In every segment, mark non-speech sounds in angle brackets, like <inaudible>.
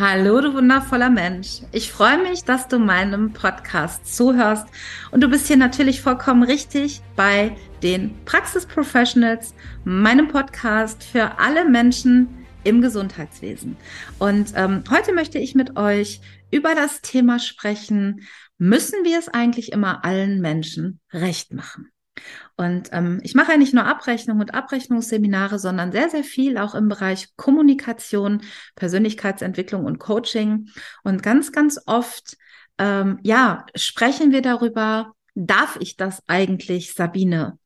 Hallo, du wundervoller Mensch. Ich freue mich, dass du meinem Podcast zuhörst. Und du bist hier natürlich vollkommen richtig bei den Praxis-Professionals, meinem Podcast für alle Menschen im Gesundheitswesen. Und ähm, heute möchte ich mit euch über das Thema sprechen, müssen wir es eigentlich immer allen Menschen recht machen? Und ähm, ich mache ja nicht nur Abrechnung und Abrechnungsseminare, sondern sehr, sehr viel auch im Bereich Kommunikation, Persönlichkeitsentwicklung und Coaching. Und ganz, ganz oft, ähm, ja, sprechen wir darüber, darf ich das eigentlich, Sabine?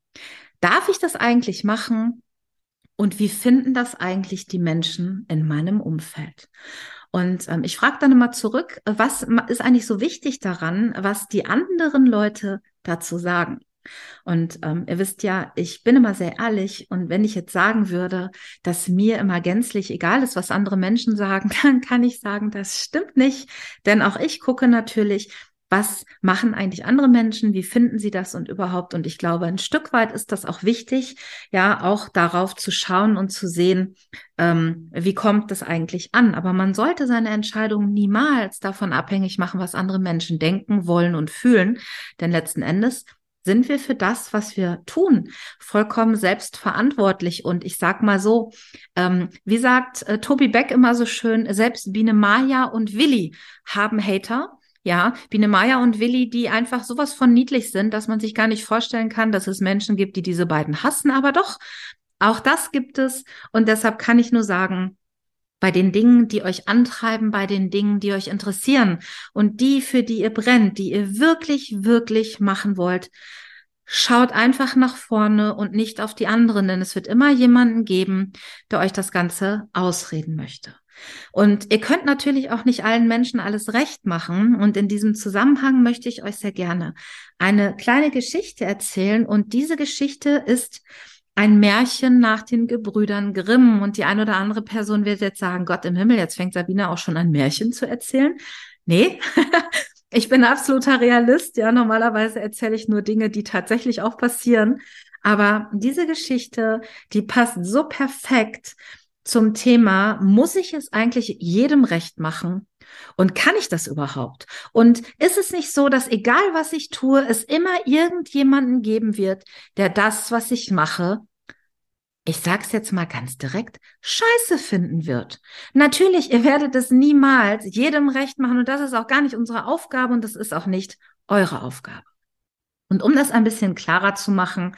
Darf ich das eigentlich machen? Und wie finden das eigentlich die Menschen in meinem Umfeld? Und ähm, ich frage dann immer zurück, was ist eigentlich so wichtig daran, was die anderen Leute dazu sagen? Und ähm, ihr wisst ja, ich bin immer sehr ehrlich. Und wenn ich jetzt sagen würde, dass mir immer gänzlich egal ist, was andere Menschen <laughs> sagen, dann kann ich sagen, das stimmt nicht. Denn auch ich gucke natürlich, was machen eigentlich andere Menschen, wie finden sie das und überhaupt. Und ich glaube, ein Stück weit ist das auch wichtig, ja, auch darauf zu schauen und zu sehen, ähm, wie kommt das eigentlich an. Aber man sollte seine Entscheidung niemals davon abhängig machen, was andere Menschen denken, wollen und fühlen. Denn letzten Endes sind wir für das, was wir tun, vollkommen selbstverantwortlich. Und ich sag mal so, ähm, wie sagt äh, Tobi Beck immer so schön, selbst Biene Maya und Willi haben Hater. Ja, Biene Maya und Willi, die einfach sowas von niedlich sind, dass man sich gar nicht vorstellen kann, dass es Menschen gibt, die diese beiden hassen. Aber doch, auch das gibt es. Und deshalb kann ich nur sagen, bei den Dingen, die euch antreiben, bei den Dingen, die euch interessieren und die, für die ihr brennt, die ihr wirklich, wirklich machen wollt, schaut einfach nach vorne und nicht auf die anderen, denn es wird immer jemanden geben, der euch das Ganze ausreden möchte. Und ihr könnt natürlich auch nicht allen Menschen alles recht machen. Und in diesem Zusammenhang möchte ich euch sehr gerne eine kleine Geschichte erzählen. Und diese Geschichte ist ein Märchen nach den Gebrüdern Grimm. Und die eine oder andere Person wird jetzt sagen, Gott im Himmel, jetzt fängt Sabine auch schon ein Märchen zu erzählen. Nee, <laughs> ich bin absoluter Realist. Ja, normalerweise erzähle ich nur Dinge, die tatsächlich auch passieren. Aber diese Geschichte, die passt so perfekt zum Thema, muss ich es eigentlich jedem recht machen? Und kann ich das überhaupt? Und ist es nicht so, dass egal was ich tue, es immer irgendjemanden geben wird, der das, was ich mache, ich sag's jetzt mal ganz direkt, scheiße finden wird. Natürlich, ihr werdet es niemals jedem recht machen und das ist auch gar nicht unsere Aufgabe und das ist auch nicht eure Aufgabe. Und um das ein bisschen klarer zu machen,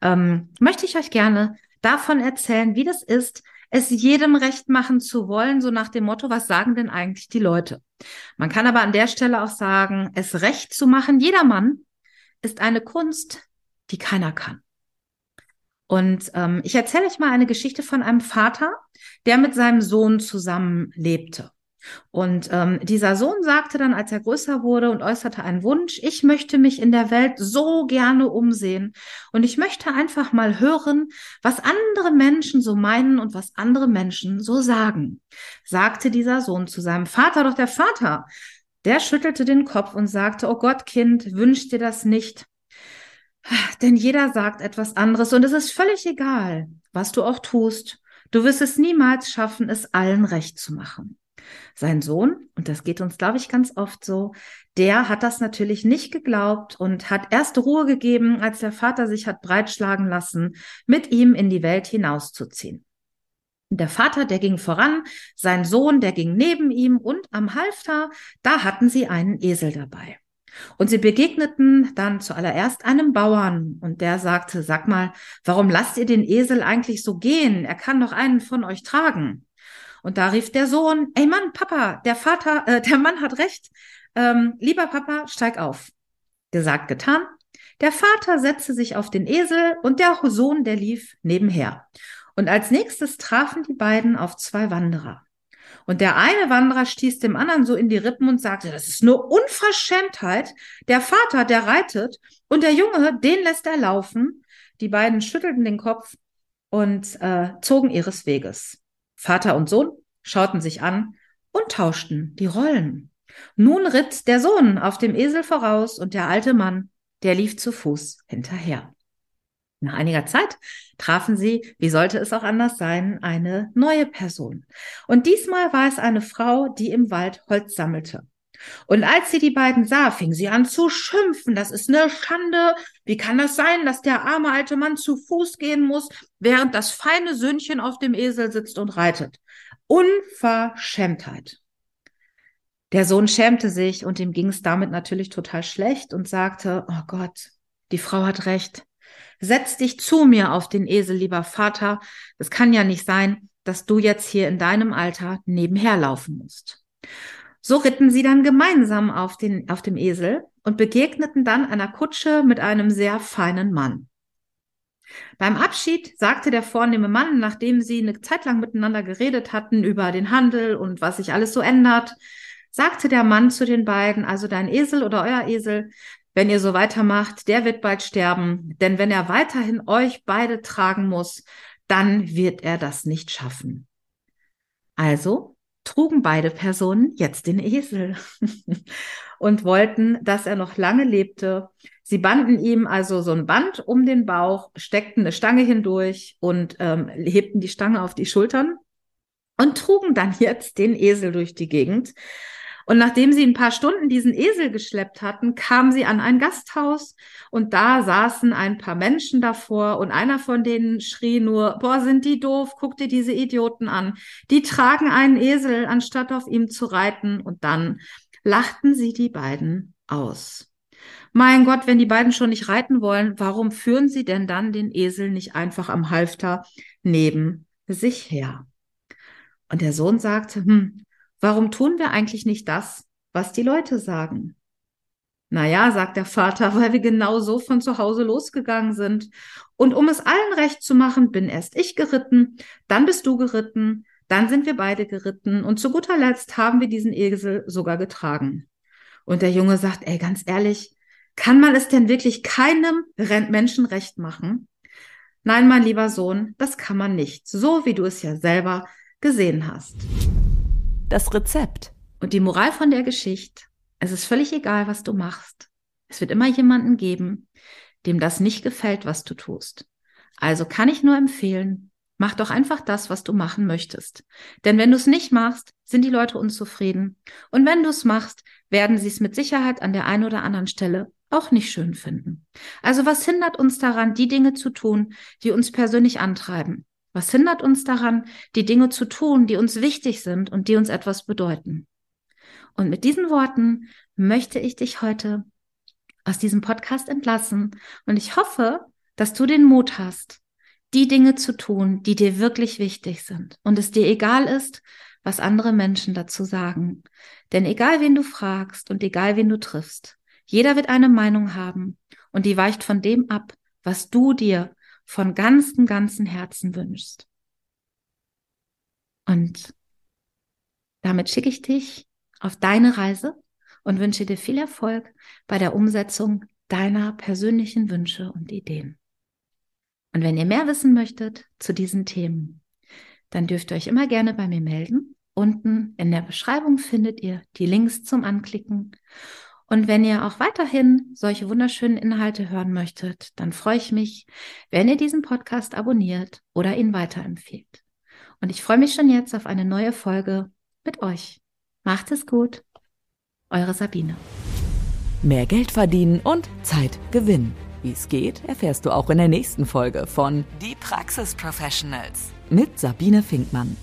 ähm, möchte ich euch gerne davon erzählen, wie das ist, es jedem recht machen zu wollen, so nach dem Motto, was sagen denn eigentlich die Leute? Man kann aber an der Stelle auch sagen, es recht zu machen, jedermann ist eine Kunst, die keiner kann. Und ähm, ich erzähle euch mal eine Geschichte von einem Vater, der mit seinem Sohn zusammen lebte. Und ähm, dieser Sohn sagte dann, als er größer wurde und äußerte einen Wunsch, ich möchte mich in der Welt so gerne umsehen und ich möchte einfach mal hören, was andere Menschen so meinen und was andere Menschen so sagen, sagte dieser Sohn zu seinem Vater. Doch der Vater, der schüttelte den Kopf und sagte, oh Gott, Kind, wünsch dir das nicht. Denn jeder sagt etwas anderes und es ist völlig egal, was du auch tust. Du wirst es niemals schaffen, es allen recht zu machen. Sein Sohn, und das geht uns, glaube ich, ganz oft so, der hat das natürlich nicht geglaubt und hat erst Ruhe gegeben, als der Vater sich hat breitschlagen lassen, mit ihm in die Welt hinauszuziehen. Der Vater, der ging voran, sein Sohn, der ging neben ihm und am Halfter, da hatten sie einen Esel dabei. Und sie begegneten dann zuallererst einem Bauern und der sagte, sag mal, warum lasst ihr den Esel eigentlich so gehen? Er kann doch einen von euch tragen. Und da rief der Sohn, ey Mann, Papa, der Vater, äh, <laughs> der Mann hat recht. Ähm, lieber Papa, steig auf. Gesagt, getan. Der Vater setzte sich auf den Esel und der Sohn, der lief nebenher. Und als nächstes trafen die beiden auf zwei Wanderer. Und der eine Wanderer stieß dem anderen so in die Rippen und sagte, das ist nur Unverschämtheit. Der Vater, der reitet und der Junge, den lässt er laufen. Die beiden schüttelten den Kopf und äh, zogen ihres Weges. Vater und Sohn schauten sich an und tauschten die Rollen. Nun ritt der Sohn auf dem Esel voraus und der alte Mann, der lief zu Fuß hinterher. Nach einiger Zeit trafen sie, wie sollte es auch anders sein, eine neue Person. Und diesmal war es eine Frau, die im Wald Holz sammelte. Und als sie die beiden sah, fing sie an zu schimpfen. Das ist eine Schande. Wie kann das sein, dass der arme alte Mann zu Fuß gehen muss, während das feine Söhnchen auf dem Esel sitzt und reitet? Unverschämtheit. Der Sohn schämte sich und ihm ging es damit natürlich total schlecht und sagte, oh Gott, die Frau hat recht. Setz dich zu mir auf den Esel, lieber Vater. Es kann ja nicht sein, dass du jetzt hier in deinem Alter nebenher laufen musst. So ritten sie dann gemeinsam auf, den, auf dem Esel und begegneten dann einer Kutsche mit einem sehr feinen Mann. Beim Abschied sagte der vornehme Mann, nachdem sie eine Zeit lang miteinander geredet hatten über den Handel und was sich alles so ändert, sagte der Mann zu den beiden, also dein Esel oder euer Esel, wenn ihr so weitermacht, der wird bald sterben, denn wenn er weiterhin euch beide tragen muss, dann wird er das nicht schaffen. Also trugen beide Personen jetzt den Esel <laughs> und wollten, dass er noch lange lebte. Sie banden ihm also so ein Band um den Bauch, steckten eine Stange hindurch und ähm, hebten die Stange auf die Schultern und trugen dann jetzt den Esel durch die Gegend. Und nachdem sie ein paar Stunden diesen Esel geschleppt hatten, kamen sie an ein Gasthaus und da saßen ein paar Menschen davor und einer von denen schrie nur, boah, sind die doof, guck dir diese Idioten an. Die tragen einen Esel, anstatt auf ihm zu reiten. Und dann lachten sie die beiden aus. Mein Gott, wenn die beiden schon nicht reiten wollen, warum führen sie denn dann den Esel nicht einfach am Halfter neben sich her? Und der Sohn sagte, hm, Warum tun wir eigentlich nicht das, was die Leute sagen? Naja, sagt der Vater, <laughs> weil wir genau so von zu Hause losgegangen sind. Und um es allen recht zu machen, bin erst ich geritten, dann bist du geritten, dann sind wir beide geritten und zu guter Letzt haben wir diesen Esel sogar getragen. Und der Junge sagt, ey, ganz ehrlich, kann man es denn wirklich keinem Menschen recht machen? Nein, mein lieber Sohn, das kann man nicht, so wie du es ja selber gesehen hast das Rezept. Und die Moral von der Geschichte, es ist völlig egal, was du machst. Es wird immer jemanden geben, dem das nicht gefällt, was du tust. Also kann ich nur empfehlen, mach doch einfach das, was du machen möchtest. Denn wenn du es nicht machst, sind die Leute unzufrieden. Und wenn du es machst, werden sie es mit Sicherheit an der einen oder anderen Stelle auch nicht schön finden. Also was hindert uns daran, die Dinge zu tun, die uns persönlich antreiben? Was hindert uns daran, die Dinge zu tun, die uns wichtig sind und die uns etwas bedeuten? Und mit diesen Worten möchte ich dich heute aus diesem Podcast entlassen und ich hoffe, dass du den Mut hast, die Dinge zu tun, die dir wirklich wichtig sind und es dir egal ist, was andere Menschen dazu sagen. Denn egal wen du fragst und egal wen du triffst, jeder wird eine Meinung haben und die weicht von dem ab, was du dir von ganzem, ganzem Herzen wünschst. Und damit schicke ich dich auf deine Reise und wünsche dir viel Erfolg bei der Umsetzung deiner persönlichen Wünsche und Ideen. Und wenn ihr mehr wissen möchtet zu diesen Themen, dann dürft ihr euch immer gerne bei mir melden. Unten in der Beschreibung findet ihr die Links zum Anklicken. Und wenn ihr auch weiterhin solche wunderschönen Inhalte hören möchtet, dann freue ich mich, wenn ihr diesen Podcast abonniert oder ihn weiterempfehlt. Und ich freue mich schon jetzt auf eine neue Folge mit euch. Macht es gut. Eure Sabine. Mehr Geld verdienen und Zeit gewinnen. Wie es geht, erfährst du auch in der nächsten Folge von Die Praxis Professionals mit Sabine Finkmann.